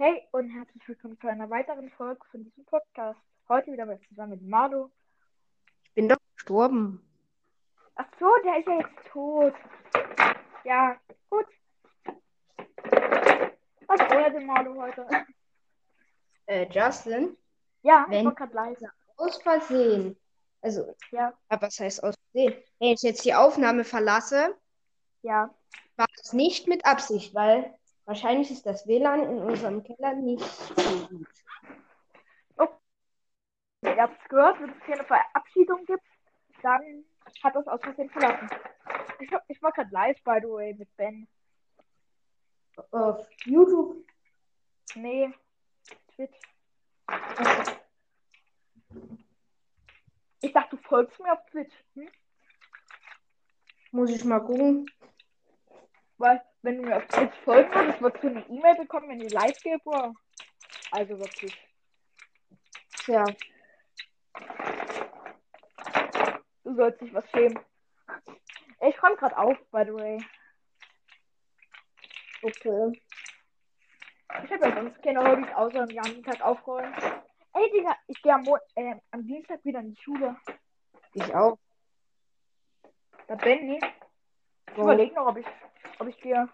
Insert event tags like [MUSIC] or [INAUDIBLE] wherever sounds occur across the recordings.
Hey und herzlich willkommen zu einer weiteren Folge von diesem Podcast. Heute wieder mal zusammen mit Marlo. Ich bin doch gestorben. Ach so, der ist ja jetzt tot. Ja, gut. Was feuert denn Marlo heute? Äh, Justin, Ja, ich Wenn- war gerade leise. aus Versehen. Also, Ja, aber was heißt aus Versehen? Wenn ich jetzt die Aufnahme verlasse, ja. war es nicht mit Absicht, weil wahrscheinlich ist das WLAN in unserem Keller nicht so gut. Ihr habt es gehört, wenn es keine Verabschiedung gibt, dann hat das aus Versehen verlassen. Ich, ich war gerade live, by the way, mit Ben. Auf YouTube Nee, Twitch. Ich dachte, du folgst mir auf Twitch. Hm? muss ich mal gucken. Weil, wenn du mir auf Twitch folgen würdest, würdest du eine E-Mail bekommen, wenn du live gehst, Bro. Also wirklich. Tja, Du sollst dich was schämen. Ich räume gerade auf, by the way. okay. Ich habe ja sonst keine Hobbys, außer den ganzen Tag aufräumen. Ey, Digga, ich gehe am, äh, am Dienstag wieder in die Schule. Ich auch. Der Benny. Ich Wow. überlege noch, ob ich, ob ich gehe.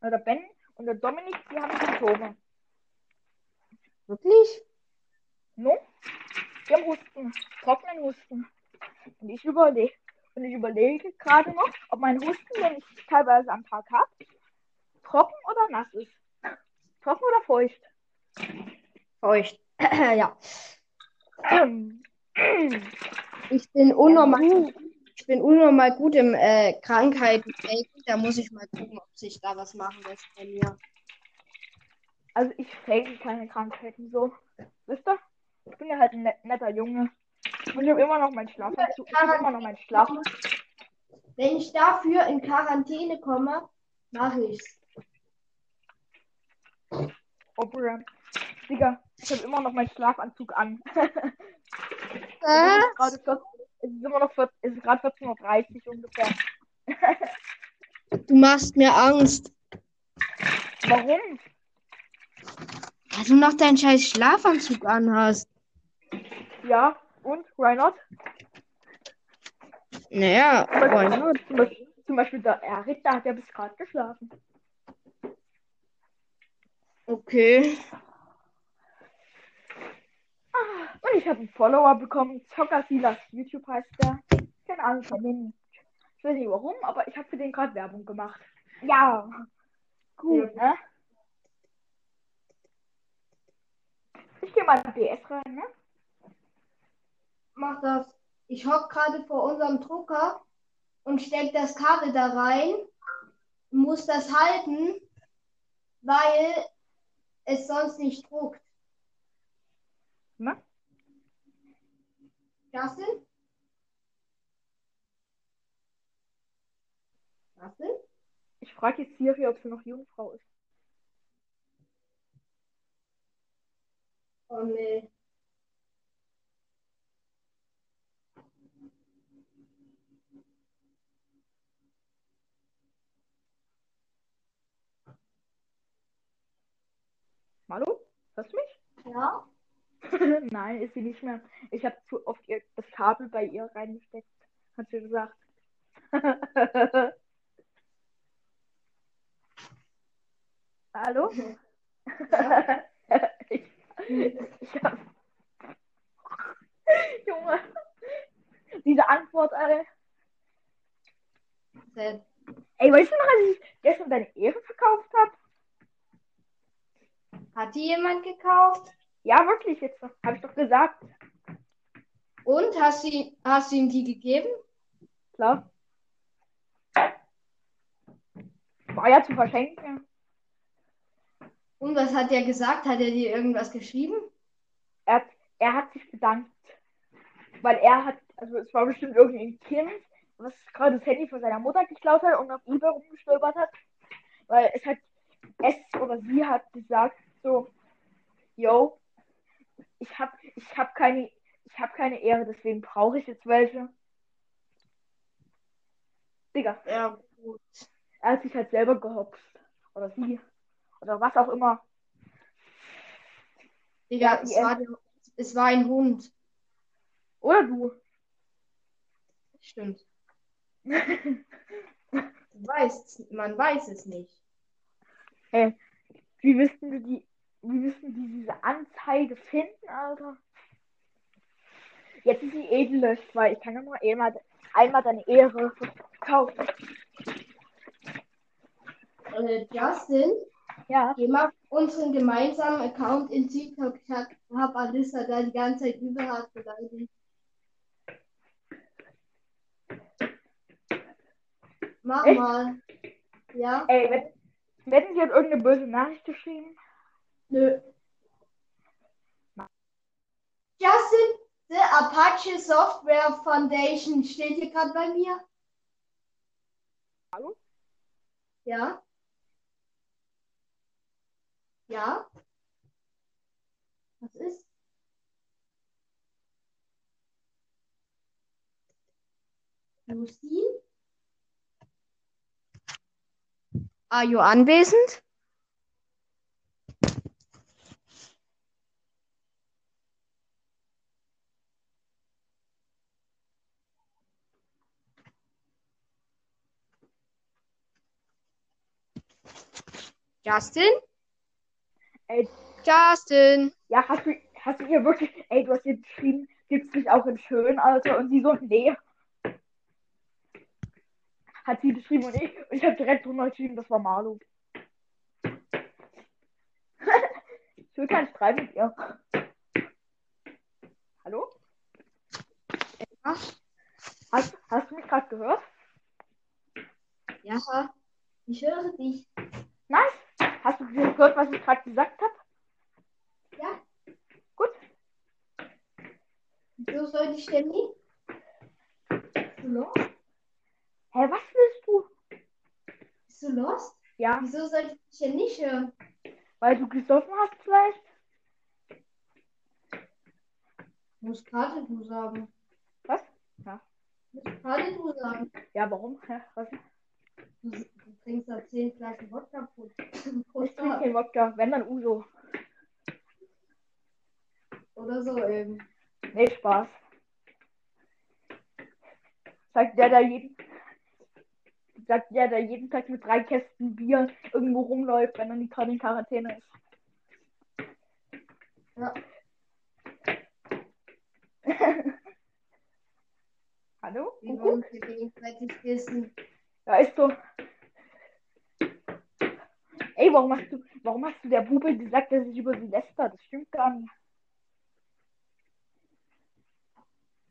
Na, der Ben und der Dominik, die haben Symptome. Wirklich? No? Die haben Husten. Trockenen Husten. Und ich überlege. Und ich überlege gerade noch, ob mein Husten, den ich teilweise am Tag habe, trocken oder nass ist. Trocken oder feucht. Feucht. [CLEARS THROAT] ja. [CLEARS THROAT] Ich bin unnormal, ich bin unnormal gut im äh, Krankheiten. Da muss ich mal gucken, ob sich da was machen lässt bei mir. Also ich fake keine Krankheiten so. Wisst ihr? Ich bin ja halt ein net netter Junge. Und ich habe immer noch meinen Schlafanzug. Ich habe immer noch meinen Schlaf. Wenn ich dafür in Quarantäne komme, mache ich's. Oh, Bruder. Digga, ich habe immer noch meinen Schlafanzug an. Äh? Es ist gerade 14 es ist immer noch 14 es ist gerade 14.30 Uhr ungefähr. [LAUGHS] Du machst mir Angst. Warum? Weil du noch deinen scheiß Schlafanzug anhast. Ja, und? Why not? Naja, Zum why Beispiel, not? zum Beispiel, zum Beispiel der Erik, da hat ja bis gerade geschlafen. Okay. Und ich habe einen Follower bekommen. Zocker Silas YouTube heißt der. Keine Ahnung von dem. Ich weiß nicht warum, aber ich habe für den gerade Werbung gemacht. Ja. Gut, ne? Ich gehe mal in DS rein, ne? Mach das. Ich hock gerade vor unserem Drucker und steck das Kabel da rein. Muss das halten, weil es sonst nicht druckt. Ne? Justin? Justin? Ich frage jetzt Siri, ob sie noch Jungfrau ist. Oh nee. Hallo? Hörst du mich? Ja? [LAUGHS] Nein, ist sie nicht mehr. Ich habe zu oft ihr, das Kabel bei ihr reingesteckt, hat sie gesagt. [LAUGHS] Hallo? ich, ich hab... [LAUGHS] Junge, diese Antwort, Alter. Sad. Ey, weißt du noch, als ich gestern deine Ehre verkauft habe? Hat die jemand gekauft? Ja, wirklich, jetzt habe ich doch gesagt. Und hast du, hast du ihm die gegeben? Klar. War ja zu verschenken. Und was hat er gesagt? Hat er dir irgendwas geschrieben? Er hat, er hat sich bedankt. Weil er hat, also es war bestimmt irgendein Kind, was gerade das Handy von seiner Mutter geklaut hat und auf eBay rumgestolpert hat. Weil es hat, es oder sie hat gesagt so, yo, ich hab, ich hab keine, ich hab keine Ehre, deswegen brauche ich jetzt welche. Digga, Ja, gut. er hat sich halt selber gehopst. Oder sie. Oder was auch immer. Digga, Ja, es war, der- es war ein Hund. Oder du. Stimmt. [LAUGHS] Du weißt, man weiß es nicht. Hey, wie wissen die, die, wie wissen die diese Anzeige finden, Alter? Jetzt ist sie eh gelöscht, weil ich kann ja nur einmal, einmal deine Ehre kaufen. Äh, Justin, Ja, geh mal unseren gemeinsamen Account in TikTok. Ich hab, hab Alissa da die ganze Zeit überhart beleidigt. Mach Echt? mal. Ja? ey, wenn, wenn sie hat irgendeine böse Nachricht geschrieben. Nö. Justin, the Apache Software Foundation steht hier gerade bei mir. Hallo? Ja? Ja? Was ist? Lucy? Are you anwesend? Justin? Ey, Justin? ja, hast du, hast du ihr wirklich, ey, du hast ihr geschrieben, gibt's dich auch in schön, Alter? Und sie so, nee. Hat sie geschrieben und ich, und ich habe direkt drunter geschrieben, das war Marlo. [LAUGHS] ich will keinen Streit mit ihr. Hallo? Was? Hast, hast du mich gerade gehört? Ja, ich höre dich. Nice. Hast du gehört, was ich gerade gesagt habe? Ja. Gut. So soll ich denn nicht? Bist du lost? Hä, was willst du? Bist du lost? Ja, Wieso soll ich dich denn nicht hören? weil du gesoffen hast vielleicht? Muss gerade du sagen. Was? Ja. Muss gerade du sagen. Ja, warum? Hä, was? Du, du trinkst da 10 Flaschen Wodka pro, [LAUGHS] pro Ich trinke Tag. kein Wodka, wenn dann Uso. Oder so eben. Nee, Spaß. Sagt der, der jeden, sagt der, der jeden Tag mit drei Kästen Bier irgendwo rumläuft, wenn er nicht gerade in Quarantäne ist. Ja. [LAUGHS] Hallo? Wir Kuckuck? wollen gegenseitig wissen. Ja, ist so. Ey, warum hast du, warum hast du der Bube gesagt, dass ich über sie läster? Das stimmt gar nicht.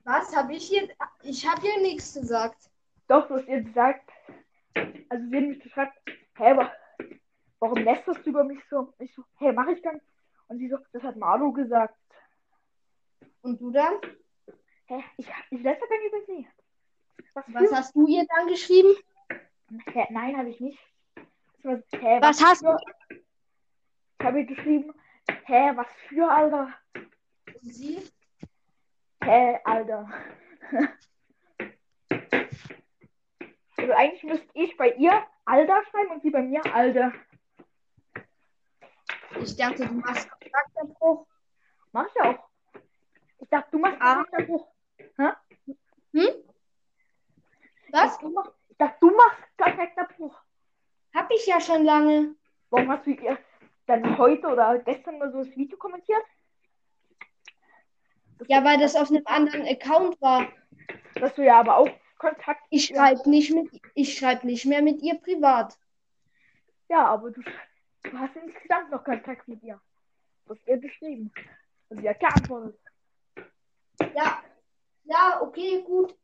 Was habe ich hier? Ich habe hier nichts gesagt. Doch, du hast ihr gesagt, also sie hat mich gefragt, hä, wa warum lästerst du über mich so? Ich so, hä, mach ich dann? Und sie so, das hat Marlo gesagt. Und du dann? Hä, ich, ich läster dann über sie. Was, Was hast du ihr dann geschrieben? Hä, nein, habe ich nicht. Was, hä, Was hast für? Ich habe geschrieben, hä, was für, Alter? Sie? Hä, Alter. [LAUGHS] Also eigentlich müsste ich bei ihr Alter schreiben und sie bei mir Alter. Ich dachte, du machst Kontaktabbruch. Mach ich auch. Ich dachte, du machst Ah. Charakterbruch. Hm? Was? Du machst, ich dachte, du machst Charakterbruch. Hab ich ja schon lange. Warum hast du ihr dann heute oder gestern mal so das Video kommentiert? Ja, weil das auf einem anderen Account war. Dass du ja aber auch Kontakt. Ich schreibe nicht mit, ich schreibe nicht mehr mit ihr privat. Ja, aber du, du hast insgesamt noch Kontakt mit ihr. Du hast ihr geschrieben. Und sie hat geantwortet. Ja, ja, okay, gut.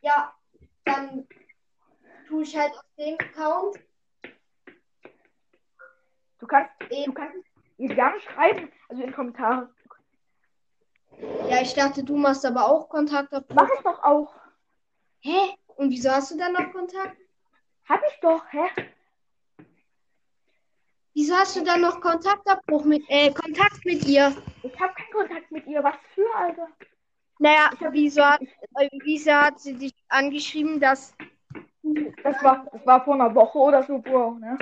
Ja, dann tue ich halt auf dem Account. Du kannst, Eh. du kannst gerne schreiben, also in Kommentare. Ja, ich dachte, du machst aber auch Kontaktabbruch. Mach ich doch auch. Hä? Und wieso hast du dann noch Kontakt? Hab ich doch, hä? Wieso hast du dann noch Kontaktabbruch mit, äh, Kontakt mit ihr? Ich hab keinen Kontakt mit ihr. Was für, Alter? Naja, wieso hat, äh, wieso hat sie dich angeschrieben, dass Das war, das war vor einer Woche oder so, Bro, ne?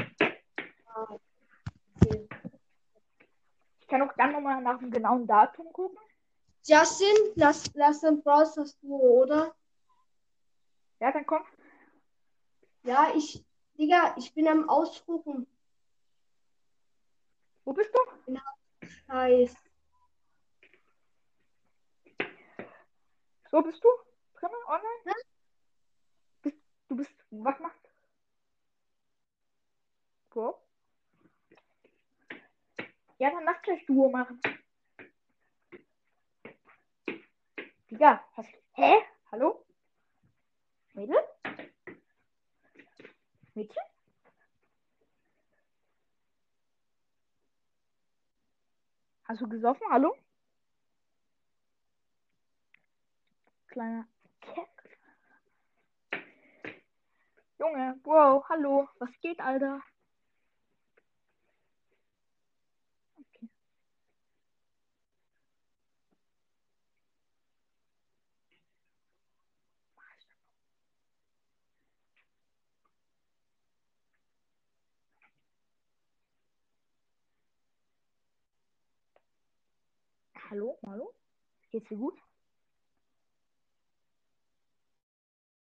Ich kann dann nochmal nach dem genauen Datum gucken. Justin, lass, lass den Browse das Duo, oder? Ja, dann komm. Ja, ich, Digga, ich bin am Ausdrucken. Wo bist du? Scheiß. So bist du? Drin? Online? Du bist. Was machst du? Wo? Ja, dann lass gleich Duo machen. Digga, was? Hä? Hallo? Mädel? Mädchen? Hast du gesoffen? Hallo? Kleiner Junge, wow, hallo. Was geht, Alter? Hallo, hallo? Geht's dir gut?